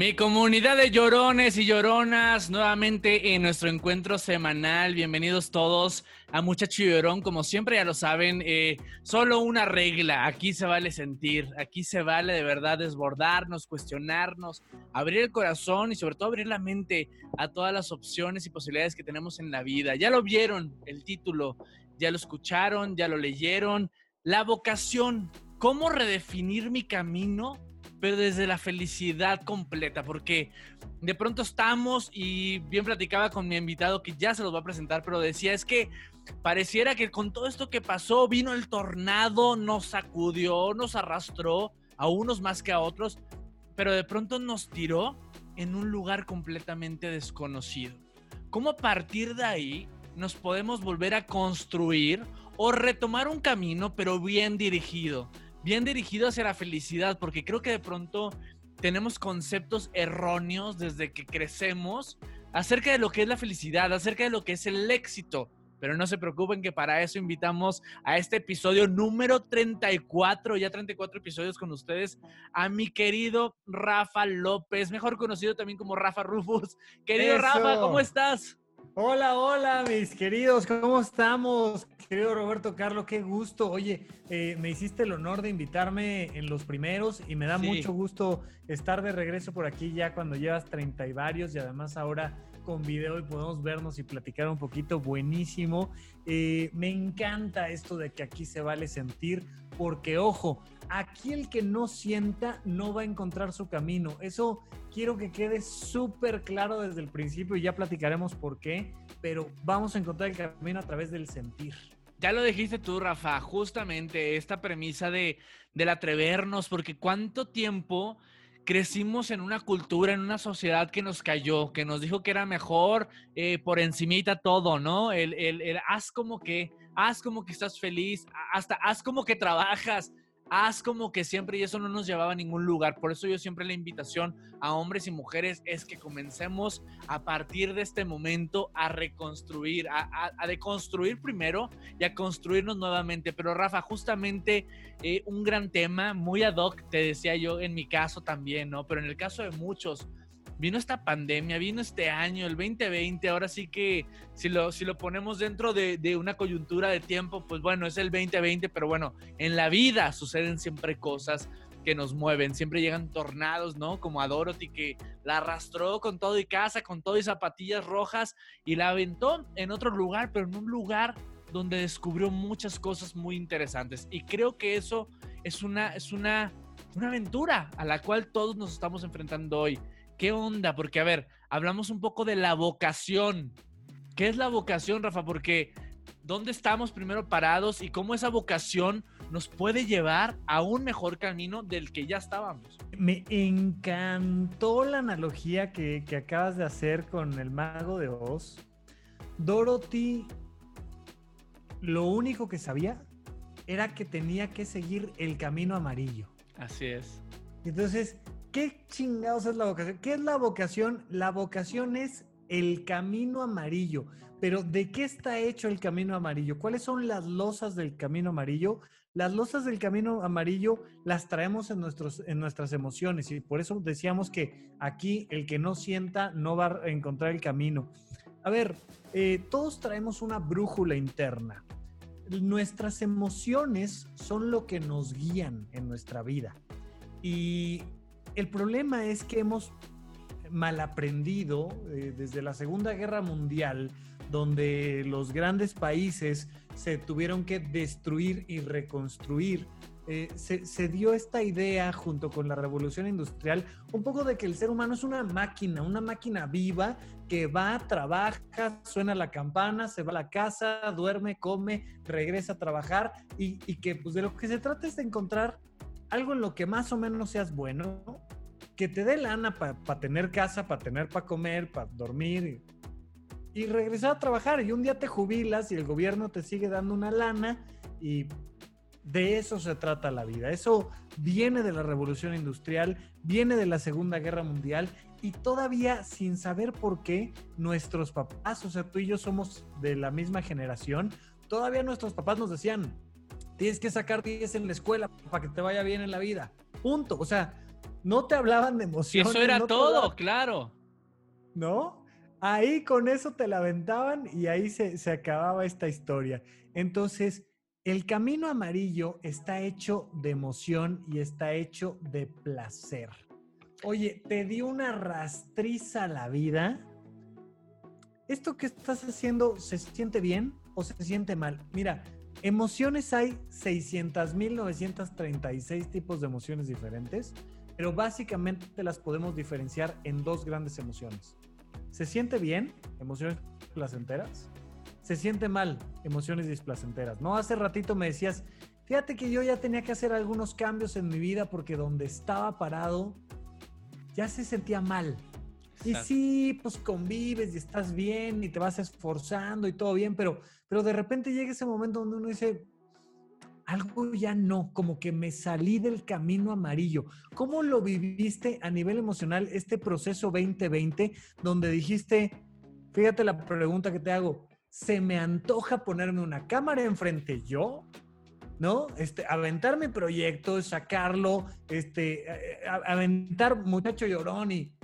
Mi comunidad de llorones y lloronas, nuevamente en nuestro encuentro semanal. Bienvenidos todos a Muchacho Llorón. Como siempre ya lo saben, eh, solo una regla. Aquí se vale sentir, aquí se vale de verdad desbordarnos, cuestionarnos, abrir el corazón y sobre todo abrir la mente a todas las opciones y posibilidades que tenemos en la vida. Ya lo vieron el título, ya lo escucharon, ya lo leyeron. La vocación, ¿cómo redefinir mi camino? Pero desde la felicidad completa, porque de pronto estamos y bien platicaba con mi invitado que ya se los va a presentar, pero decía es que pareciera que con todo esto que pasó vino el tornado, nos sacudió, nos arrastró a unos más que a otros, pero de pronto nos tiró en un lugar completamente desconocido. ¿Cómo a partir de ahí nos podemos volver a construir o retomar un camino, pero bien dirigido? Bien dirigido hacia la felicidad, porque creo que de pronto tenemos conceptos erróneos desde que crecemos acerca de lo que es la felicidad, acerca de lo que es el éxito. Pero no se preocupen que para eso invitamos a este episodio número 34, ya 34 episodios con ustedes, a mi querido Rafa López, mejor conocido también como Rafa Rufus. Querido Rafa, ¿cómo estás? Hola, hola, mis queridos, ¿cómo estamos? Querido Roberto Carlos, qué gusto. Oye, eh, me hiciste el honor de invitarme en los primeros y me da mucho gusto estar de regreso por aquí ya cuando llevas 30 y varios y además ahora con video y podemos vernos y platicar un poquito. Buenísimo. Eh, me encanta esto de que aquí se vale sentir porque, ojo, aquí el que no sienta no va a encontrar su camino. Eso quiero que quede súper claro desde el principio y ya platicaremos por qué, pero vamos a encontrar el camino a través del sentir. Ya lo dijiste tú, Rafa, justamente esta premisa de, del atrevernos, porque cuánto tiempo crecimos en una cultura, en una sociedad que nos cayó, que nos dijo que era mejor eh, por encimita todo, ¿no? El, el, el haz como que, haz como que estás feliz, hasta haz como que trabajas, haz como que siempre y eso no nos llevaba a ningún lugar. Por eso yo siempre la invitación a hombres y mujeres es que comencemos a partir de este momento a reconstruir, a, deconstruir primero y a construirnos nuevamente. Pero Rafa, justamente eh, un gran tema, muy ad hoc, te decía yo en mi caso también, ¿no? Pero en el caso de muchos, vino esta pandemia, vino este año, el 2020, ahora sí que si lo, si lo ponemos dentro de, una coyuntura de tiempo, pues bueno, es el 2020, pero bueno, en la vida suceden siempre cosas que nos mueven, siempre llegan tornados, ¿no? Como a Dorothy que la arrastró con todo y casa, con todo y zapatillas rojas y la aventó en otro lugar, pero en un lugar donde descubrió muchas cosas muy interesantes. Y creo que eso es una, es una, una aventura a la cual todos nos estamos enfrentando hoy. ¿Qué onda? Porque, a ver, hablamos un poco de la vocación. ¿Qué es la vocación, Rafa? Porque ¿dónde estamos primero parados y cómo esa vocación nos puede llevar a un mejor camino del que ya estábamos? Me encantó la analogía que, que acabas de hacer con el mago de Oz. Dorothy, lo único que sabía era que tenía que seguir el camino amarillo. Así es. Entonces, ¿Qué chingados es la vocación? ¿Qué es la vocación? La vocación es el camino amarillo. Pero ¿de qué está hecho el camino amarillo? ¿Cuáles son las losas del camino amarillo? Las losas del camino amarillo las traemos en, nuestros, en nuestras emociones y por eso decíamos que aquí el que no sienta no va a encontrar el camino. A ver, eh, todos traemos una brújula interna. Nuestras emociones son lo que nos guían en nuestra vida. Y el problema es que hemos mal aprendido eh, desde la Segunda Guerra Mundial, donde los grandes países se tuvieron que destruir y reconstruir. Eh, se, dio esta idea junto con la revolución industrial, un poco de que el ser humano es una máquina, una máquina viva que va, trabaja, suena la campana, se va a la casa, duerme, come, regresa a trabajar y, que pues de lo que se trata es de encontrar algo en lo que más o menos seas bueno, que te dé lana para tener casa, para tener para comer, para dormir y, y, regresar a trabajar. Y un día te jubilas y el gobierno te sigue dando una lana y de eso se trata la vida. Eso viene de la revolución industrial, viene de la Segunda Guerra Mundial y todavía sin saber por qué nuestros papás, o sea, tú y yo somos de la misma generación, todavía nuestros papás nos decían, tienes que sacar 10 en la escuela para que te vaya bien en la vida. Punto. O sea, no te hablaban de emociones. eso era todo, claro. ¿No? Ahí con eso te la aventaban y ahí se, se acababa esta historia. Entonces, el camino amarillo está hecho de emoción y está hecho de placer. Oye, ¿te dio una rastriza a la vida? ¿Esto que estás haciendo se siente bien o se siente mal? Mira, emociones hay 600.936 tipos de emociones diferentes, pero básicamente las podemos diferenciar en dos grandes emociones. ¿Se siente bien? Emociones placenteras se siente mal, emociones displacenteras. No, hace ratito me decías, fíjate que yo ya tenía que hacer algunos cambios en mi vida porque donde estaba parado ya se sentía mal. Y sí, pues convives y estás bien y te vas esforzando y todo bien, pero, pero de repente llega ese momento donde uno dice, algo ya no, como que me salí del camino amarillo. ¿Cómo lo viviste a nivel emocional este proceso 2020 donde dijiste, fíjate la pregunta que te hago, se me antoja ponerme una cámara enfrente yo, ¿no? Este, aventar mi proyecto, sacarlo, este, aventar muchacho llorón y,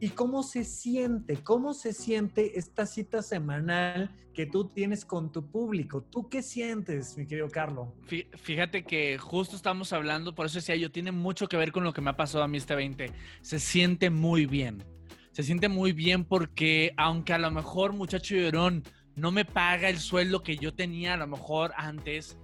y cómo se siente, cómo se siente esta cita semanal que tú tienes con tu público. ¿Tú qué sientes, mi querido Carlos? Fíjate que justo estamos hablando, por eso decía yo, tiene mucho que ver con lo que me ha pasado a mí este 20. Se siente muy bien. Se siente muy bien porque aunque a lo mejor muchacho llorón no me paga el sueldo que yo tenía a lo mejor antes,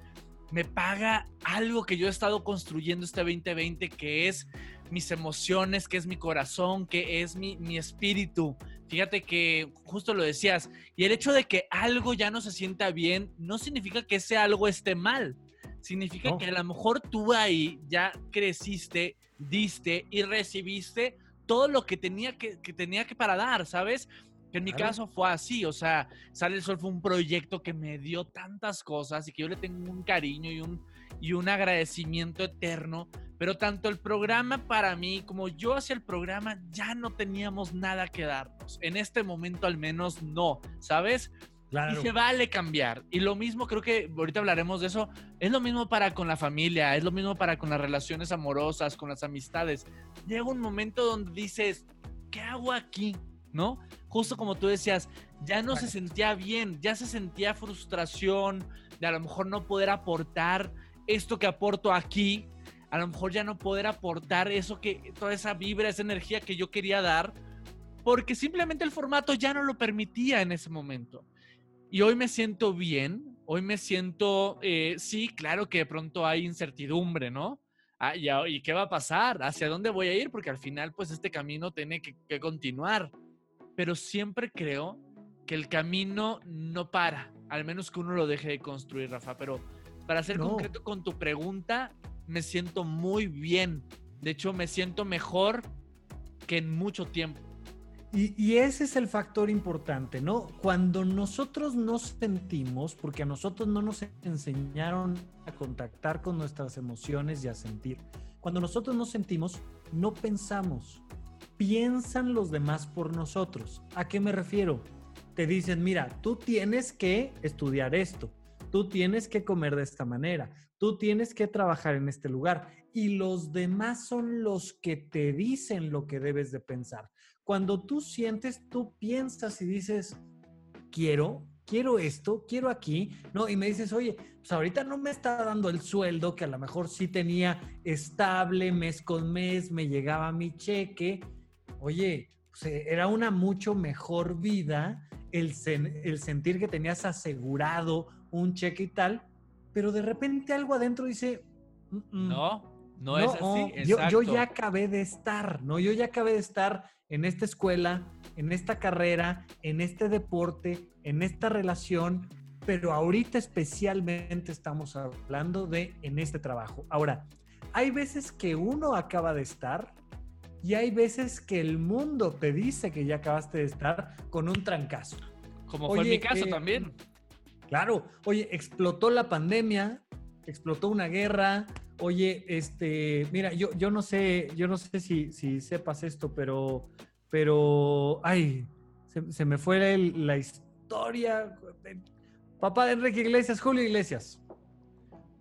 me paga algo que yo he estado construyendo este 2020, que es mis emociones, que es mi corazón, que es mi, mi espíritu. Fíjate que justo lo decías, y el hecho de que algo ya no se sienta bien, no significa que ese algo esté mal. Significa que a lo mejor tú ahí ya creciste, diste y recibiste todo lo que tenía que, que tenía que para dar, ¿sabes? Que en mi caso fue así, o sea, Sale el Sol fue un proyecto que me dio tantas cosas y que yo le tengo un cariño y un, y un agradecimiento eterno, pero tanto el programa para mí como yo hacia el programa ya no teníamos nada que darnos. En este momento al menos no, ¿sabes? Claro. Y se vale cambiar. Y lo mismo, creo que ahorita hablaremos de eso, es lo mismo para con la familia, es lo mismo para con las relaciones amorosas, con las amistades. Llega un momento donde dices, ¿qué hago aquí? ¿no? Justo como tú decías, ya no se sentía bien, ya se sentía frustración de a lo mejor no poder aportar esto que aporto aquí, a lo mejor ya no poder aportar eso que, toda esa vibra, esa energía que yo quería dar, porque simplemente el formato ya no lo permitía en ese momento. Y hoy me siento bien, hoy me siento, eh, sí, claro que de pronto hay incertidumbre, ¿no? Ah, ¿y, qué va a pasar? ¿Hacia dónde voy a ir? Porque al final, pues este camino tiene que continuar pero siempre creo que el camino no para, al menos que uno lo deje de construir, Rafa. Pero para ser concreto con tu pregunta, me siento muy bien. De hecho, me siento mejor que en mucho tiempo. Y, y, ese es el factor importante, ¿no? Cuando nosotros nos sentimos, porque a nosotros no nos enseñaron a contactar con nuestras emociones y a sentir, cuando nosotros nos sentimos, no pensamos, piensan los demás por nosotros. ¿A qué me refiero? Te dicen, mira, tú tienes que estudiar esto, tú tienes que comer de esta manera, tú tienes que trabajar en este lugar y los demás son los que te dicen lo que debes de pensar. Cuando tú sientes, tú piensas y dices, quiero, quiero esto, quiero aquí, ¿no? Y me dices, oye, pues ahorita no me está dando el sueldo que a lo mejor sí tenía estable mes con mes, me llegaba mi cheque, oye, pues, eh, era una mucho mejor vida el, el sentir que tenías asegurado un cheque y tal, pero de repente algo adentro dice, no, no, es así. Yo, yo, ya acabé de estar, ¿no? Yo ya acabé de estar en esta escuela, en esta carrera, en este deporte, en esta relación, pero ahorita especialmente estamos hablando de en este trabajo. Ahora, hay veces que uno acaba de estar y hay veces que el mundo te dice que ya acabaste de estar con un trancazo. Como fue en mi caso eh, también. Claro, oye, explotó la pandemia, explotó una guerra. Oye, este, mira, yo, yo no sé, yo no sé si, si sepas esto, pero, pero, ay, se, se me fue el- la historia. Papá de Enrique Iglesias, Julio Iglesias.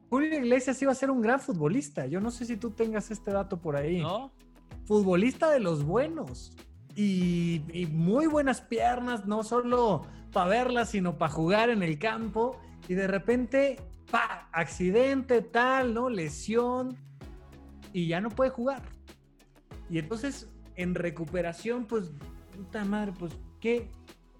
Julio Iglesias iba a ser un gran futbolista. Yo no sé si tú tengas este dato por ahí. ¿No? Futbolista de los buenos. Y, y muy buenas piernas, no solo para verlas, sino para jugar en el campo. Y de repente, pa, accidente, tal, ¿no? Lesión. Y ya no puede jugar. Y entonces, en recuperación, pues, puta madre, pues, ¿qué,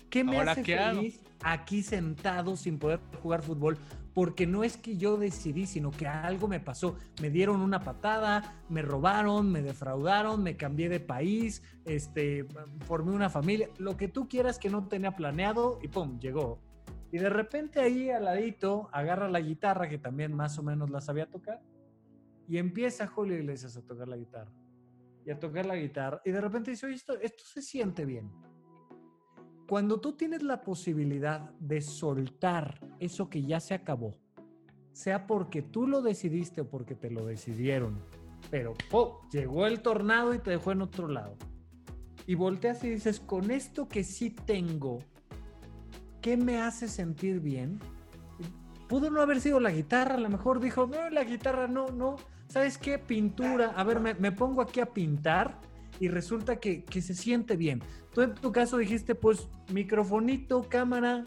qué me ¿Ahora hace qué hago? feliz aquí sentado sin poder jugar fútbol? Porque no es que yo decidí, sino que algo me pasó. Me dieron una patada, me robaron, me defraudaron, me cambié de país, este, formé una familia, lo que tú quieras que no tenía planeado y pum, llegó. Y de repente ahí al ladito agarra la guitarra, que también más o menos la sabía tocar, y empieza Julio Iglesias a tocar la guitarra. Y a tocar la guitarra. Y de repente dice, oye, esto, esto se siente bien. Cuando tú tienes la posibilidad de soltar eso que ya se acabó, sea porque tú lo decidiste o porque te lo decidieron, pero ¡pum! llegó el tornado y te dejó en otro lado. Y volteas y dices, con esto que sí tengo, ¿qué me hace sentir bien? Pudo no haber sido la guitarra, a lo mejor dijo, no, la guitarra no, no. ¿Sabes qué? Pintura. A ver, me, me pongo aquí a pintar y resulta que, que se siente bien. Tú en tu caso dijiste, pues, microfonito, cámara,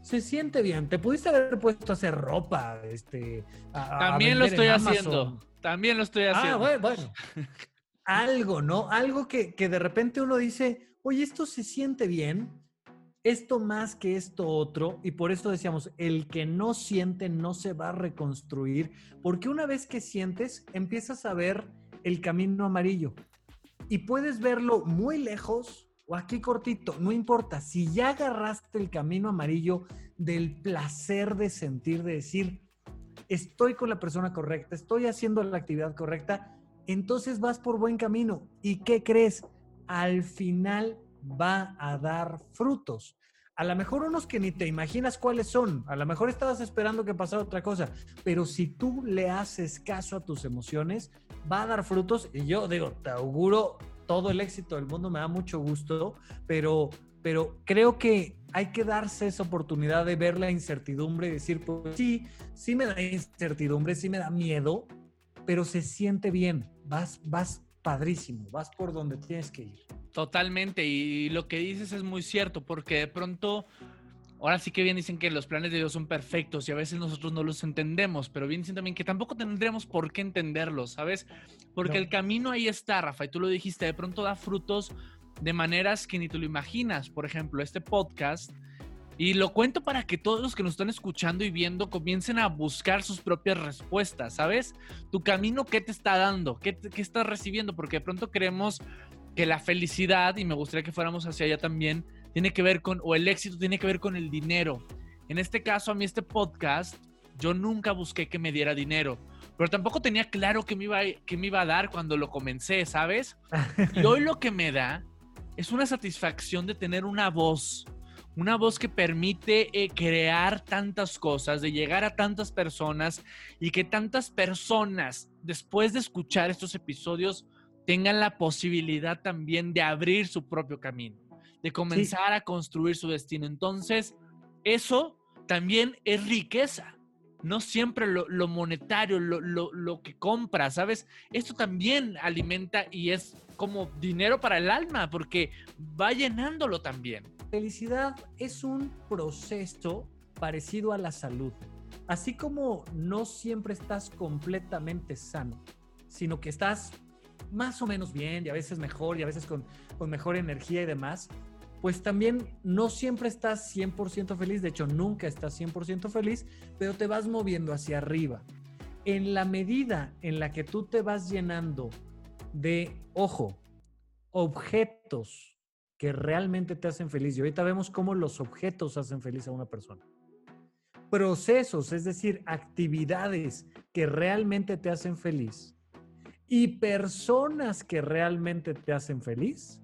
se siente bien. Te pudiste haber puesto a hacer ropa, este. a- a También lo estoy en haciendo. También lo estoy Ah, haciendo. bueno, bueno. Algo, ¿no? Algo que, que de repente uno dice, oye, esto se siente bien, esto más que esto otro, y por eso decíamos, el que no siente no se va a reconstruir, porque una vez que sientes, empiezas a ver el camino amarillo y puedes verlo muy lejos o aquí cortito, no importa, si ya agarraste el camino amarillo del placer de sentir, de decir, estoy con la persona correcta, estoy haciendo la actividad correcta, entonces vas por buen camino. ¿Y qué crees? Al final va a dar frutos. A lo mejor unos que ni te imaginas cuáles son, a lo mejor estabas esperando que pasara otra cosa, pero si tú le haces caso a tus emociones, va a dar frutos. Y yo digo, te auguro todo el éxito del mundo, me da mucho gusto, pero, pero creo que hay que darse esa oportunidad de ver la incertidumbre y decir, pues sí, sí me da incertidumbre, sí me da miedo, pero se siente bien, vas, vas padrísimo, vas por donde tienes que ir. Totalmente, y lo que dices es muy cierto, porque de pronto, ahora sí que bien dicen que los planes de Dios son perfectos y a veces nosotros no los entendemos, pero bien dicen también que tampoco tendremos por qué entenderlos, ¿sabes? Porque No. el camino ahí está, Rafa, y tú lo dijiste, de pronto da frutos de maneras que ni te lo imaginas. Por ejemplo, este podcast, y lo cuento para que todos los que nos están escuchando y viendo comiencen a buscar sus propias respuestas, ¿sabes? Tu camino, ¿qué te está dando? ¿Qué, te- qué estás recibiendo? Porque de pronto creemos que la felicidad, y me gustaría que fuéramos hacia allá también, tiene que ver con, o el éxito tiene que ver con el dinero. En este caso, a mí este podcast, yo nunca busqué que me diera dinero, pero tampoco tenía claro que me iba, a- que me iba a dar cuando lo comencé, ¿sabes? Y hoy lo que me da es una satisfacción de tener una voz, una voz que permite eh, crear tantas cosas, de llegar a tantas personas y que tantas personas, después de escuchar estos episodios, tengan la posibilidad también de abrir su propio camino, de comenzar a construir su destino. Entonces, eso también es riqueza. No siempre lo, lo monetario, lo, lo- lo que compra, ¿sabes? Esto también alimenta y es como dinero para el alma, porque va llenándolo también. Felicidad es un proceso parecido a la salud. Así como no siempre estás completamente sano, sino que estás más o menos bien y a veces mejor y a veces con, con mejor energía y demás, pues también no siempre estás 100% feliz, de hecho nunca estás 100% feliz, pero te vas moviendo hacia arriba. En la medida en la que tú te vas llenando de, ojo, objetos que realmente te hacen feliz, y ahorita vemos cómo los objetos hacen feliz a una persona. procesos, es decir, actividades que realmente te hacen feliz y personas que realmente te hacen feliz,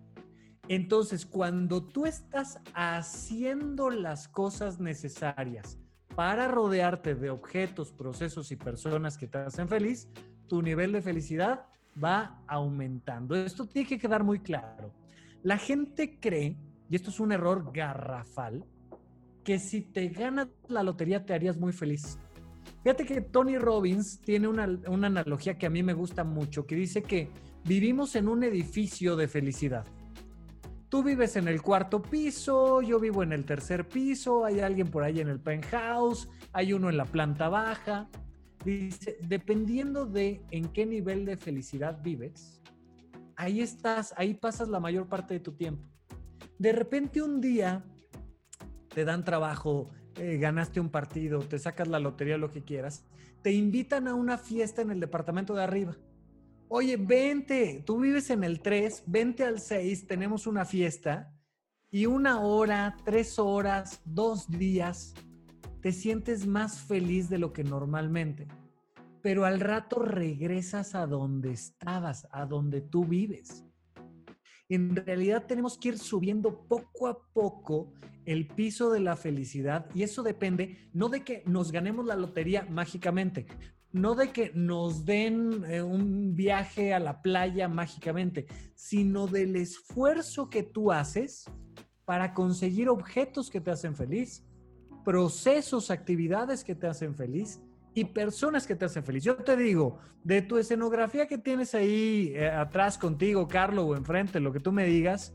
entonces cuando tú estás haciendo las cosas necesarias para rodearte de objetos, procesos y personas que te hacen feliz, tu nivel de felicidad va aumentando. Esto tiene que quedar muy claro. La gente cree, y esto es un error garrafal, que si te ganas la lotería te harías muy feliz. Fíjate que Tony Robbins tiene una, analogía que a mí me gusta mucho, que dice que vivimos en un edificio de felicidad. Tú vives en el cuarto piso, yo vivo en el tercer piso, hay alguien por ahí en el penthouse, hay uno en la planta baja. Dice, dependiendo de en qué nivel de felicidad vives, ahí estás, ahí pasas la mayor parte de tu tiempo. De repente un día te dan trabajo, eh, ganaste un partido, te sacas la lotería, lo que quieras, te invitan a una fiesta en el departamento de arriba. Oye, vente, tú vives en el 3, vente al 6, tenemos una fiesta y una hora, tres horas, dos días, te sientes más feliz de lo que normalmente. Pero al rato regresas a donde estabas, a donde tú vives en realidad tenemos que ir subiendo poco a poco el piso de la felicidad y eso depende no de que nos ganemos la lotería mágicamente, no de que nos den eh, un viaje a la playa mágicamente, sino del esfuerzo que tú haces para conseguir objetos que te hacen feliz, procesos, actividades que te hacen feliz y personas que te hacen feliz. Yo te digo, de tu escenografía que tienes ahí eh, atrás contigo, Carlos, o enfrente, lo que tú me digas,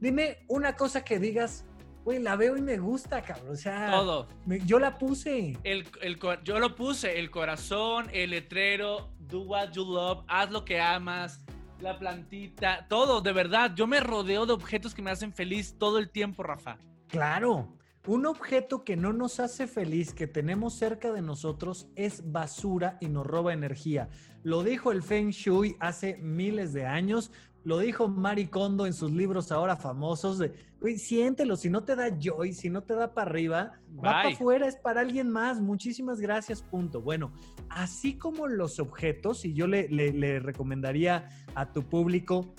dime una cosa que digas, güey, la veo y me gusta, cabrón. O sea, todo. yo la puse. El, yo lo puse, el corazón, el letrero, do what you love, haz lo que amas, la plantita, todo, de verdad. Yo me rodeo de objetos que me hacen feliz todo el tiempo, Rafa. Claro. Un objeto que no nos hace feliz, que tenemos cerca de nosotros, es basura y nos roba energía. Lo dijo el Feng Shui hace miles de años, lo dijo Mari Kondo en sus libros ahora famosos de, siéntelo, si no te da joy, si no te da para arriba, va para afuera, es para alguien más. Muchísimas gracias, punto. Bueno, así como los objetos, y yo le, le recomendaría a tu público,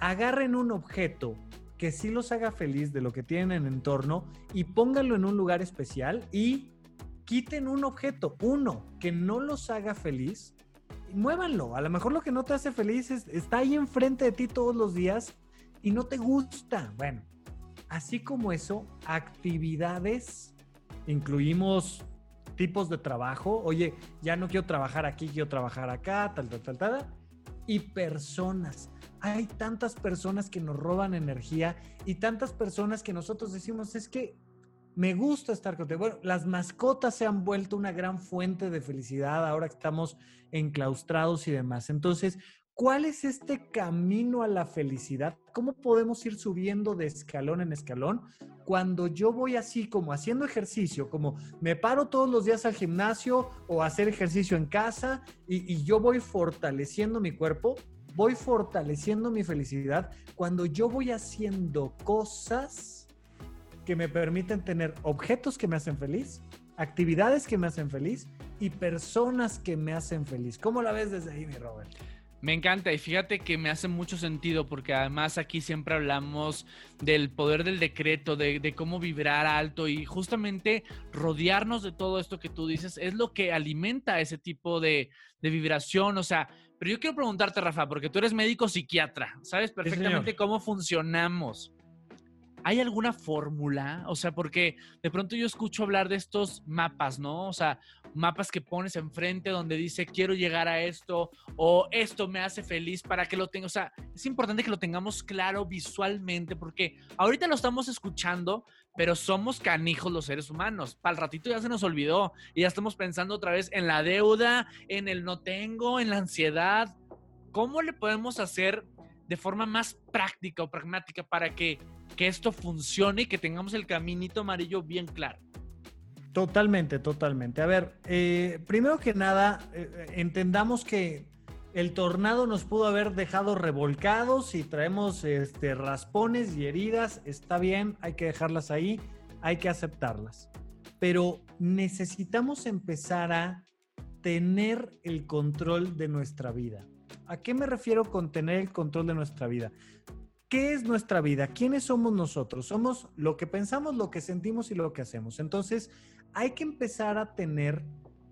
agarren un objeto que sí los haga feliz de lo que tienen en entorno y pónganlo en un lugar especial y quiten un objeto, uno, que no los haga feliz y muévanlo. A lo mejor lo que no te hace feliz está ahí enfrente de ti todos los días y no te gusta. Bueno, así como eso, actividades, incluimos tipos de trabajo. Oye, ya no quiero trabajar aquí, quiero trabajar acá, tal, tal, tal, tal. Y personas hay tantas personas que nos roban energía y tantas personas que nosotros decimos, es que me gusta estar contigo. Bueno, las mascotas se han vuelto una gran fuente de felicidad ahora que estamos enclaustrados y demás. Entonces, ¿cuál es este camino a la felicidad? ¿Cómo podemos ir subiendo de escalón en escalón? Cuando yo voy así como haciendo ejercicio, como me paro todos los días al gimnasio o hacer ejercicio en casa y, y yo voy fortaleciendo mi cuerpo, voy fortaleciendo mi felicidad cuando yo voy haciendo cosas que me permiten tener objetos que me hacen feliz, actividades que me hacen feliz y personas que me hacen feliz. ¿Cómo la ves desde ahí, mi Robert? Me encanta y fíjate que me hace mucho sentido porque además aquí siempre hablamos del poder del decreto, de, cómo vibrar alto y justamente rodearnos de todo esto que tú dices es lo que alimenta ese tipo de, de vibración. O sea, pero yo quiero preguntarte, Rafa, porque tú eres médico psiquiatra, sabes perfectamente cómo funcionamos. ¿Hay alguna fórmula? O sea, porque de pronto yo escucho hablar de estos mapas, ¿no? O sea, mapas que pones enfrente donde dice quiero llegar a esto o esto me hace feliz para que lo tenga. O sea, es importante que lo tengamos claro visualmente porque ahorita lo estamos escuchando, pero somos canijos los seres humanos. Para el ratito ya se nos olvidó y ya estamos pensando otra vez en la deuda, en el no tengo, en la ansiedad. ¿Cómo le podemos hacer de forma más práctica o pragmática para que, que esto funcione y que tengamos el caminito amarillo bien claro? Totalmente, totalmente. A ver, eh, primero que nada, eh, eh, entendamos que el tornado nos pudo haber dejado revolcados y traemos este, raspones y heridas. Está bien, hay que dejarlas ahí, hay que aceptarlas. pero necesitamos empezar a tener el control de nuestra vida. ¿A qué me refiero con tener el control de nuestra vida? ¿Qué es nuestra vida? ¿Quiénes somos nosotros? Somos lo que pensamos, lo que sentimos y lo que hacemos. Entonces, hay que empezar a tener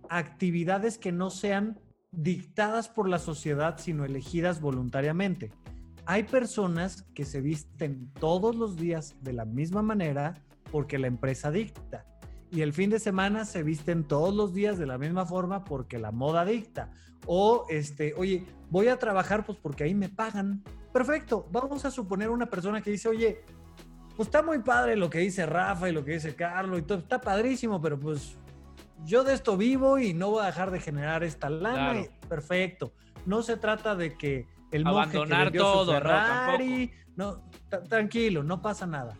actividades que no sean dictadas por la sociedad, sino elegidas voluntariamente. Hay personas que se visten todos los días de la misma manera porque la empresa dicta. Y el fin de semana se visten todos los días de la misma forma porque la moda dicta. O, este, oye, voy a trabajar pues porque ahí me pagan. Perfecto, vamos a suponer una persona que dice, oye, pues está muy padre lo que dice Rafa y lo que dice Carlos y todo, está padrísimo, pero pues yo de esto vivo y no voy a dejar de generar esta lana. perfecto. No se trata de que el abandonar todo, Ferrari, no, tranquilo, no pasa nada.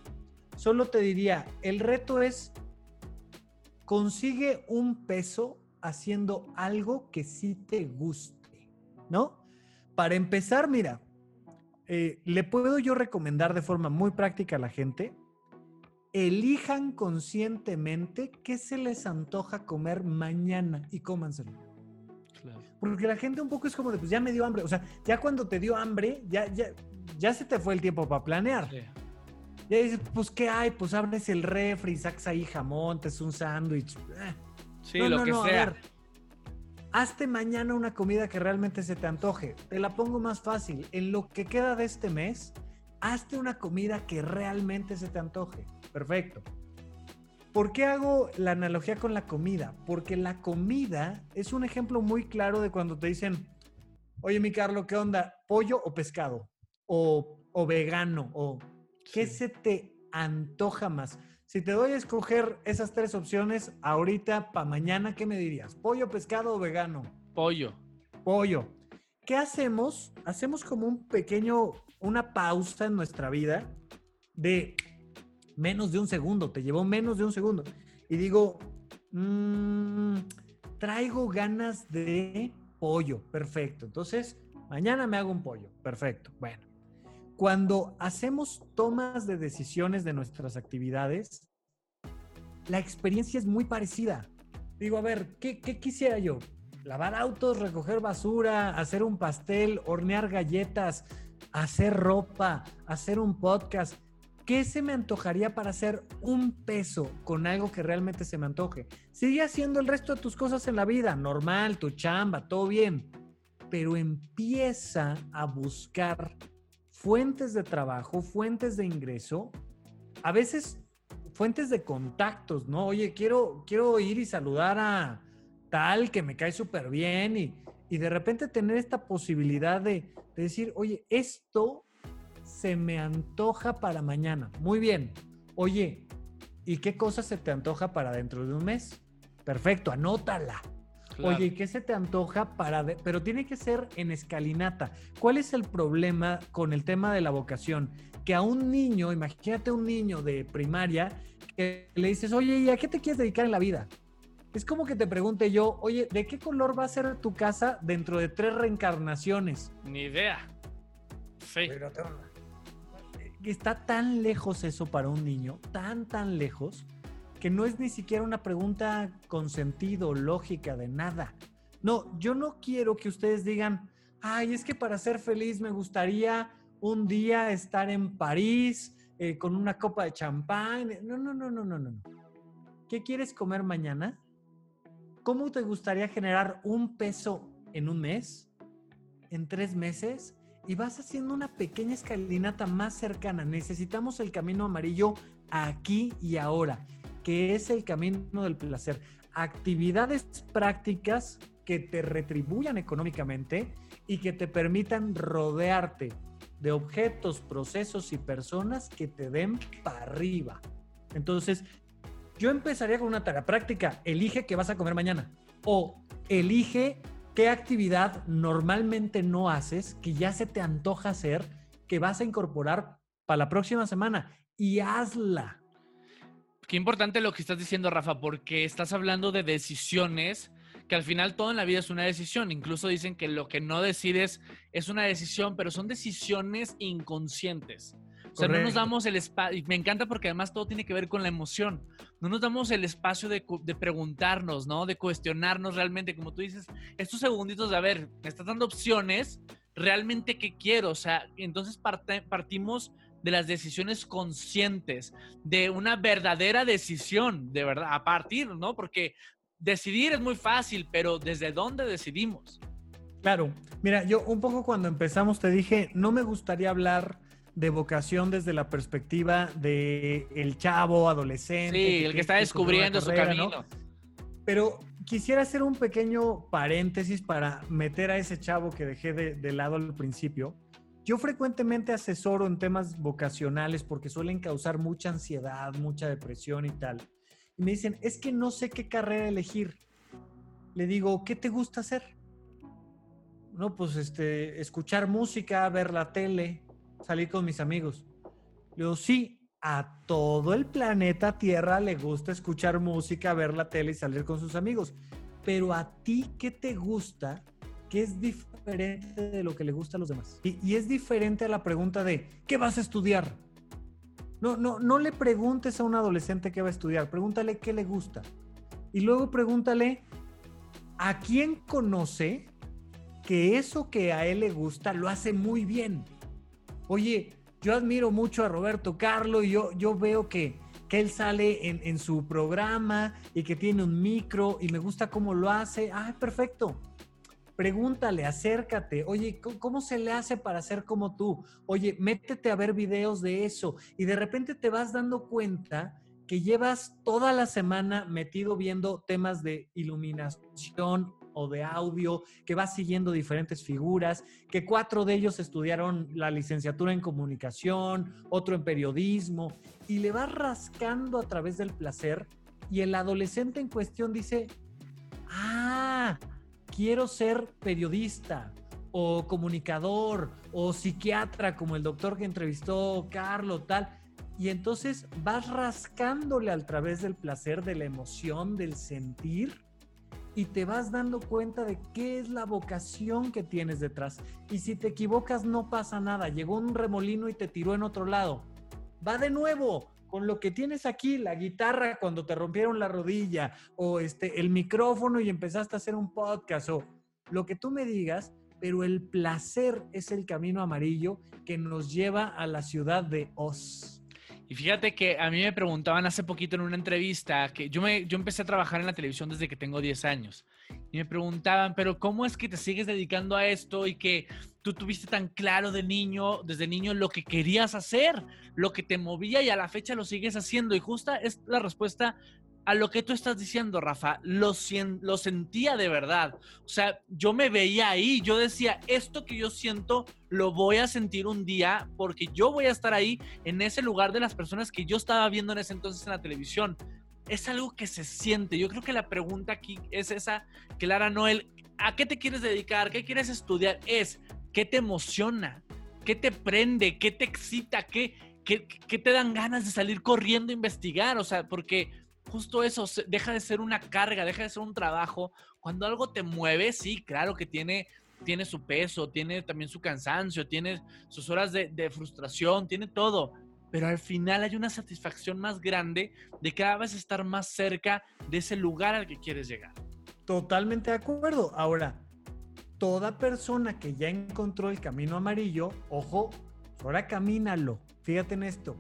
Solo te diría, el reto es consigue un peso haciendo algo que sí te guste, ¿no? Para empezar, mira, eh, le puedo yo recomendar de forma muy práctica a la gente, elijan conscientemente qué se les antoja comer mañana y cómanselo. Porque la gente un poco es como de, pues ya me dio hambre. O sea, ya cuando te dio hambre, ya, ya, ya se te fue el tiempo para planear. Ya dices, pues, ¿qué hay? Pues abres el refri, sacas ahí jamón, te es un sándwich. Eh. Sí, lo que sea hazte mañana una comida que realmente se te antoje. Te la pongo más fácil. En lo que queda de este mes, hazte una comida que realmente se te antoje. Perfecto. ¿Por qué hago la analogía con la comida? Porque la comida es un ejemplo muy claro de cuando te dicen, oye mi Carlos, ¿qué onda? ¿Pollo o pescado? ¿O, vegano? ¿O qué se te antoja más? Si te doy a escoger esas tres opciones ahorita para mañana, ¿qué me dirías? ¿Pollo, pescado o vegano? Pollo. Pollo. ¿Qué hacemos? Hacemos como un pequeño, una pausa en nuestra vida de menos de un segundo, te llevó menos de un segundo. Y digo, mmm, traigo ganas de pollo, perfecto. Entonces, mañana me hago un pollo, perfecto. Bueno, cuando hacemos tomas de decisiones de nuestras actividades, la experiencia es muy parecida. Digo, a ver, ¿qué, quisiera yo? Lavar autos, recoger basura, hacer un pastel, hornear galletas, hacer ropa, hacer un podcast. ¿Qué se me antojaría para hacer un peso con algo que realmente se me antoje? Sigue haciendo el resto de tus cosas en la vida, normal, tu chamba, todo bien, pero empieza a buscar fuentes de trabajo, fuentes de ingreso, a veces fuentes de contactos, ¿no? Oye, quiero, quiero ir y saludar a tal que me cae súper bien y, de repente tener esta posibilidad de, de decir, oye, esto se me antoja para mañana. Muy bien. Oye, ¿y qué cosa se te antoja para dentro de un mes? Perfecto, anótala. Oye, ¿qué se te antoja para.? Pero tiene que ser en escalinata. ¿Cuál es el problema con el tema de la vocación? Que a un niño, imagínate un niño de primaria, que le dices, oye, ¿y a qué te quieres dedicar en la vida? Es como que te pregunte yo, oye, ¿de qué color va a ser tu casa dentro de tres reencarnaciones? Ni idea. Sí. Pero está tan lejos eso para un niño, tan, tan lejos, que no es ni siquiera una pregunta con sentido, lógica, de nada. No, yo no quiero que ustedes digan, ay, es que para ser feliz me gustaría un día estar en París eh, con una copa de champán. No, no, no, no, no, no. ¿Qué quieres comer mañana? ¿Cómo te gustaría generar un peso en un mes? ¿En tres meses? Y vas haciendo una pequeña escalinata más cercana. Necesitamos el camino amarillo aquí y ahora que es el camino del placer. Actividades prácticas que te retribuyan económicamente y que te permitan rodearte de objetos, procesos y personas que te den para arriba. Entonces, yo empezaría con una tarea práctica. Elige qué vas a comer mañana. O elige qué actividad normalmente no haces, que ya se te antoja hacer, que vas a incorporar para la próxima semana y hazla. Qué importante lo que estás diciendo, Rafa, porque estás hablando de decisiones que al final todo en la vida es una decisión. Incluso dicen que lo que no decides es una decisión, pero son decisiones inconscientes. O sea, no nos damos el espacio, y me encanta porque además todo tiene que ver con la emoción. No nos damos el espacio de, de preguntarnos, ¿no? De cuestionarnos realmente, como tú dices, estos segunditos de, a ver, me estás dando opciones, realmente qué quiero, o sea, entonces partimos de las decisiones conscientes, de una verdadera decisión, de verdad, a partir, ¿no? Porque decidir es muy fácil, pero ¿desde dónde decidimos? Claro, mira, yo un poco cuando empezamos te dije, no me gustaría hablar de vocación desde la perspectiva de el chavo, adolescente. Sí, el que está descubriendo su carrera, ¿no? camino. Pero quisiera hacer un pequeño paréntesis para meter a ese chavo que dejé de, de lado al principio. Yo frecuentemente asesoro en temas vocacionales porque suelen causar mucha ansiedad, mucha depresión y tal. Y me dicen, es que no sé qué carrera elegir. Le digo, ¿qué te gusta hacer? No, pues este, escuchar música, ver la tele, salir con mis amigos. Le digo, sí, a todo el planeta Tierra le gusta escuchar música, ver la tele y salir con sus amigos. Pero a ti, ¿qué te gusta? Que es diferente de lo que le gusta a los demás. Y, y es diferente a la pregunta de, ¿qué vas a estudiar? No, no, no le preguntes a un adolescente qué va a estudiar, pregúntale qué le gusta. Y luego pregúntale a quién conoce que eso que a él le gusta lo hace muy bien. Oye, yo admiro mucho a Roberto Carlo y yo, yo veo que, que él sale en, en su programa y que tiene un micro y me gusta cómo lo hace. Ah, perfecto. Pregúntale, acércate. Oye, ¿cómo, se le hace para ser como tú? Oye, métete a ver videos de eso y de repente te vas dando cuenta que llevas toda la semana metido viendo temas de iluminación o de audio, que vas siguiendo diferentes figuras, que cuatro de ellos estudiaron la licenciatura en comunicación, otro en periodismo, y le vas rascando a través del placer y el adolescente en cuestión dice, ah, quiero ser periodista o comunicador o psiquiatra como el doctor que entrevistó Carlos, tal. Y entonces vas rascándole a través del placer, de la emoción, del sentir, y te vas dando cuenta de qué es la vocación que tienes detrás. Y si te equivocas, no pasa nada. Llegó un remolino y te tiró en otro lado. Va de nuevo con lo que tienes aquí, la guitarra cuando te rompieron la rodilla, o este, el micrófono y empezaste a hacer un podcast, o lo que tú me digas, pero el placer es el camino amarillo que nos lleva a la ciudad de Oz. Y fíjate que a mí me preguntaban hace poquito en una entrevista que yo, me, yo empecé a trabajar en la televisión desde que tengo 10 años. Y me preguntaban, pero ¿cómo es que te sigues dedicando a esto y que tú tuviste tan claro de niño, desde niño, lo que querías hacer, lo que te movía y a la fecha lo sigues haciendo? Y justa es la respuesta a lo que tú estás diciendo, Rafa. Lo, lo sentía de verdad. O sea, yo me veía ahí, yo decía, esto que yo siento lo voy a sentir un día porque yo voy a estar ahí en ese lugar de las personas que yo estaba viendo en ese entonces en la televisión. Es algo que se siente. Yo creo que la pregunta aquí es esa, Clara Noel, ¿a qué te quieres dedicar? ¿Qué quieres estudiar? Es, ¿qué te emociona? ¿Qué te prende? ¿Qué te excita? ¿Qué, qué, qué te dan ganas de salir corriendo a investigar? O sea, porque justo eso deja de ser una carga, deja de ser un trabajo. Cuando algo te mueve, sí, claro que tiene, tiene su peso, tiene también su cansancio, tiene sus horas de, de frustración, tiene todo. Pero al final hay una satisfacción más grande de cada vez estar más cerca de ese lugar al que quieres llegar. Totalmente de acuerdo. Ahora, toda persona que ya encontró el camino amarillo, ojo, ahora camínalo. Fíjate en esto.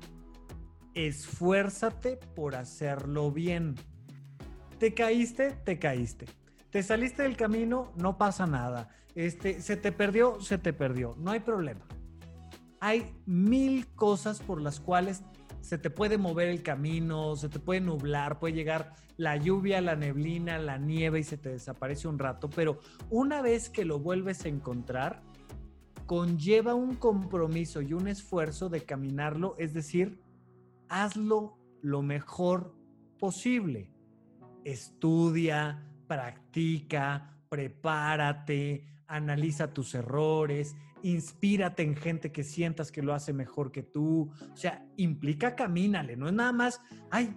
Esfuérzate por hacerlo bien. Te caíste, te caíste. Te saliste del camino, no pasa nada. Este, se te perdió, se te perdió. No hay problema. Hay mil cosas por las cuales se te puede mover el camino, se te puede nublar, puede llegar la lluvia, la neblina, la nieve y se te desaparece un rato, pero una vez que lo vuelves a encontrar, conlleva un compromiso y un esfuerzo de caminarlo, es decir, hazlo lo mejor posible. Estudia, practica, prepárate, analiza tus errores, inspírate en gente que sientas que lo hace mejor que tú. O sea, implica camínale, no es nada más, ay,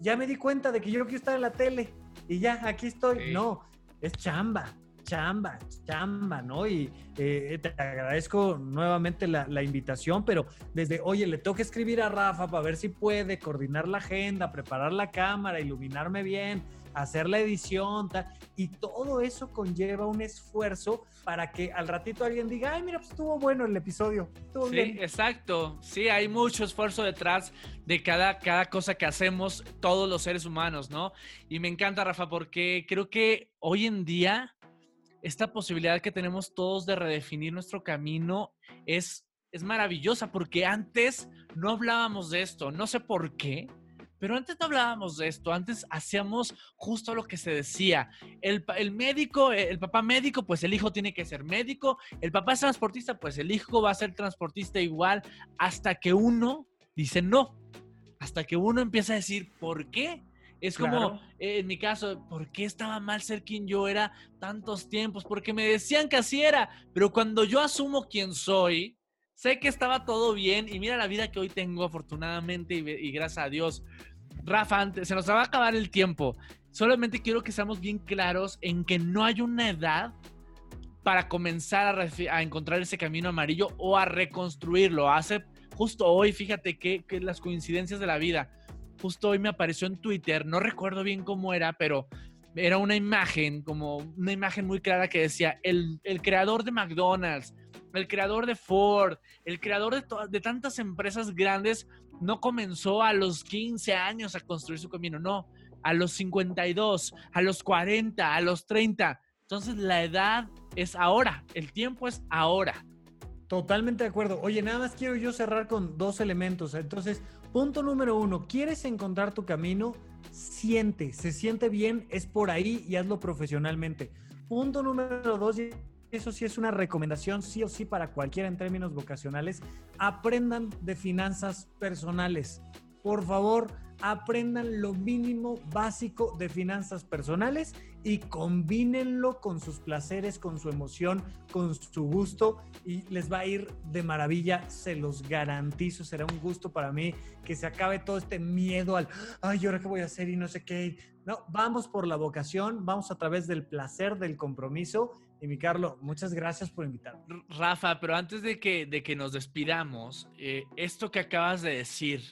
ya me di cuenta de que yo quiero estar en la tele y ya, aquí estoy. Sí. No, es chamba. Chamba, chamba, ¿no? Y eh, te agradezco nuevamente la, la, invitación, pero desde, oye, le tengo que escribir a Rafa para ver si puede coordinar la agenda, preparar la cámara, iluminarme bien, hacer la edición, tal, y todo eso conlleva un esfuerzo para que al ratito alguien diga, ay, mira, pues estuvo bueno el episodio. sí, exacto. Sí, hay mucho esfuerzo detrás de cada, cada cosa que hacemos todos los seres humanos, ¿no? Y me encanta, Rafa, porque creo que hoy en día esta posibilidad que tenemos todos de redefinir nuestro camino es, es maravillosa, porque antes no hablábamos de esto, no sé por qué, pero antes no hablábamos de esto, antes hacíamos justo lo que se decía. El, el, médico, el papá médico, pues el hijo tiene que ser médico. El papá es transportista, pues el hijo va a ser transportista igual, hasta que uno dice no. Hasta que uno empieza a decir, ¿por qué? Es como, eh, en mi caso, ¿por qué estaba mal ser quien yo era tantos tiempos? Porque me decían que así era, pero cuando yo asumo quién soy, sé que estaba todo bien y mira la vida que hoy tengo, afortunadamente, y, y gracias a Dios. Rafa, se nos va a acabar el tiempo. Solamente quiero que seamos bien claros en que no hay una edad para comenzar a, encontrar ese camino amarillo o a reconstruirlo. Hace justo hoy, fíjate que, que, las coincidencias de la vida. Justo hoy me apareció en Twitter, no recuerdo bien cómo era, pero era una imagen, como una imagen muy clara que decía, el, el creador de McDonald's, el creador de Ford, el creador de, de tantas empresas grandes no comenzó a los 15 años a construir su camino, no, a los 52, a los 40, a los 30. Entonces la edad es ahora, el tiempo es ahora. Totalmente de acuerdo. Oye, nada más quiero yo cerrar con dos elementos. Entonces, punto número uno, ¿quieres encontrar tu camino? Siente, se siente bien, es por ahí y hazlo profesionalmente. Punto número dos, eso sí es una recomendación, sí o sí, para cualquiera en términos vocacionales, aprendan de finanzas personales. Por favor, aprendan lo mínimo básico de finanzas personales y combínenlo con sus placeres, con su emoción, con su gusto y les va a ir de maravilla, se los garantizo, será un gusto para mí que se acabe todo este miedo al, ay, ¿ahora qué voy a hacer? Y no sé qué. No, vamos por la vocación, vamos a través del placer, del compromiso y mi Carlos, muchas gracias por invitarme. Rafa, pero antes de que, de que nos despidamos, eh, esto que acabas de decir,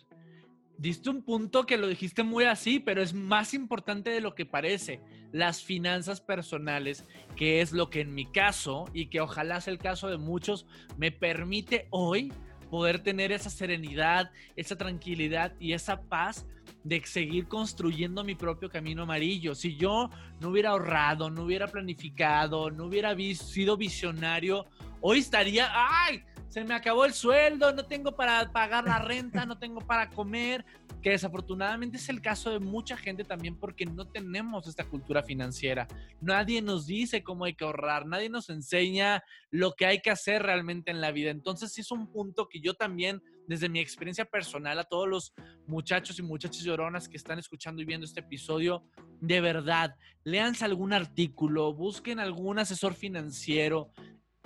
diste un punto que lo dijiste muy así, pero es más importante de lo que parece. Las finanzas personales, que es lo que en mi caso, y que ojalá sea el caso de muchos, me permite hoy poder tener esa serenidad, esa tranquilidad y esa paz de seguir construyendo mi propio camino amarillo. Si yo no hubiera ahorrado, no hubiera planificado, no hubiera sido visionario, hoy estaría, ¡ay! Se me acabó el sueldo, no tengo para pagar la renta, no tengo para comer, que desafortunadamente es el caso de mucha gente también porque no tenemos esta cultura financiera. Nadie nos dice cómo hay que ahorrar, nadie nos enseña lo que hay que hacer realmente en la vida. Entonces sí es un punto que yo también desde mi experiencia personal a todos los muchachos y muchachas lloronas que están escuchando y viendo este episodio, de verdad, leanse algún artículo, busquen algún asesor financiero.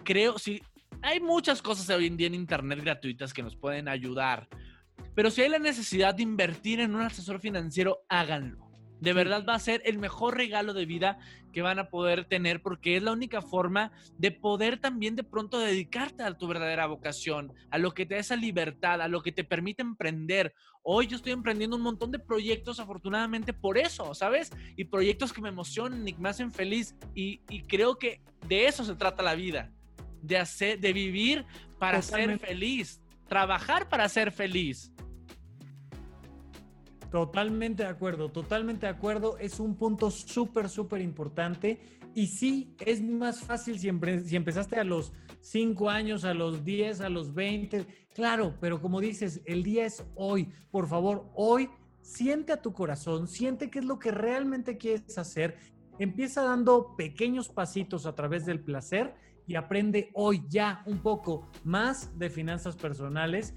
Creo, si hay muchas cosas hoy en día en internet gratuitas que nos pueden ayudar, pero si hay la necesidad de invertir en un asesor financiero, háganlo. De verdad va a ser el mejor regalo de vida que van a poder tener porque es la única forma de poder también de pronto dedicarte a tu verdadera vocación, a lo que te da esa libertad, a lo que te permite emprender. Hoy yo estoy emprendiendo un montón de proyectos afortunadamente por eso, ¿sabes? Y proyectos que me emocionan y que me hacen feliz y, creo que de eso se trata la vida, de, hacer, de vivir para ser feliz, trabajar para ser feliz. Totalmente de acuerdo, totalmente de acuerdo. Es un punto súper, súper importante. Y sí, es más fácil si, si, empezaste a los 5 años, a los 10, a los 20. Claro, pero como dices, el día es hoy. Por favor, hoy siente a tu corazón, siente qué es lo que realmente quieres hacer. Empieza dando pequeños pasitos a través del placer y aprende hoy ya un poco más de finanzas personales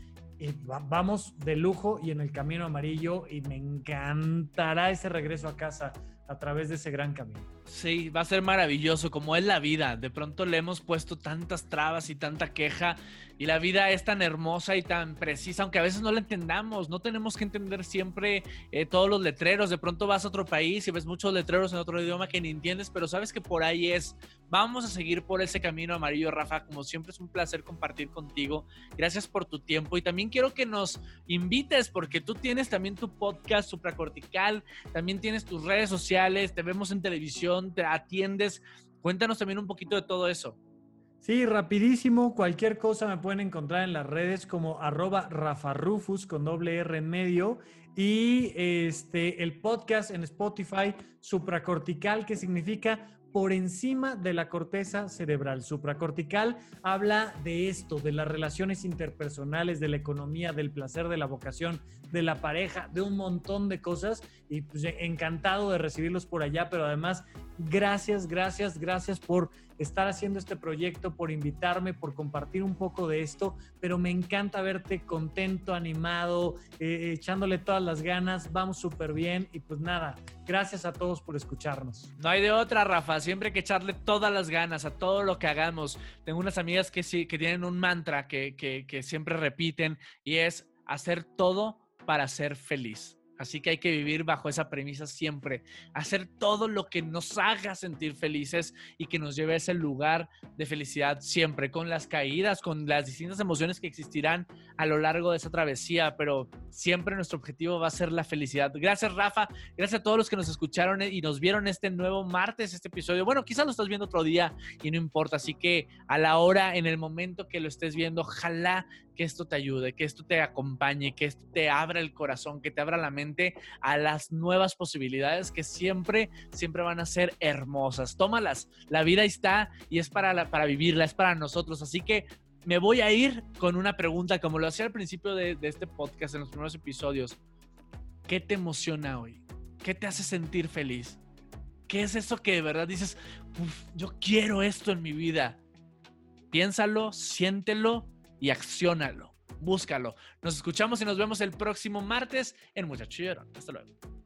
vamos de lujo y en el camino amarillo y me encantará ese regreso a casa a través de ese gran camino. Sí, va a ser maravilloso, como es la vida. De pronto le hemos puesto tantas trabas y tanta queja y la vida es tan hermosa y tan precisa, aunque a veces no la entendamos, no tenemos que entender siempre eh, todos los letreros. De pronto vas a otro país y ves muchos letreros en otro idioma que ni entiendes, pero sabes que por ahí es. Vamos a seguir por ese camino amarillo, Rafa. Como siempre es un placer compartir contigo. Gracias por tu tiempo y también quiero que nos invites porque tú tienes también tu podcast supracortical, también tienes tus redes sociales, te vemos en televisión, te atiendes. Cuéntanos también un poquito de todo eso. Sí, rapidísimo. Cualquier cosa me pueden encontrar en las redes como arroba rafarufus con doble R en medio. Y este, el podcast en Spotify, supracortical, que significa por encima de la corteza cerebral. Supracortical habla de esto, de las relaciones interpersonales, de la economía, del placer, de la vocación, de la pareja, de un montón de cosas. Y pues, encantado de recibirlos por allá, pero además, gracias, gracias, gracias por estar haciendo este proyecto, por invitarme, por compartir un poco de esto, pero me encanta verte contento, animado, eh, echándole todas las ganas, vamos súper bien y pues nada, gracias a todos por escucharnos. No hay de otra, Rafa, siempre hay que echarle todas las ganas a todo lo que hagamos. Tengo unas amigas que sí, que tienen un mantra que, que, que siempre repiten y es hacer todo para ser feliz. Así que hay que vivir bajo esa premisa siempre, hacer todo lo que nos haga sentir felices y que nos lleve a ese lugar de felicidad siempre, con las caídas, con las distintas emociones que existirán a lo largo de esa travesía, pero siempre nuestro objetivo va a ser la felicidad. Gracias Rafa, gracias a todos los que nos escucharon y nos vieron este nuevo martes, este episodio. Bueno, quizás lo estás viendo otro día y no importa, así que a la hora, en el momento que lo estés viendo, ojalá que esto te ayude, que esto te acompañe, que esto te abra el corazón, que te abra la mente a las nuevas posibilidades que siempre, siempre van a ser hermosas. Tómalas, la vida está y es para, para vivirla, es para nosotros. Así que me voy a ir con una pregunta, como lo hacía al principio de, este podcast, en los primeros episodios. ¿Qué te emociona hoy? ¿Qué te hace sentir feliz? ¿Qué es eso que de verdad dices, yo quiero esto en mi vida? Piénsalo, siéntelo y acciónalo. Búscalo. Nos escuchamos y nos vemos el próximo martes en Muchacho Hasta luego.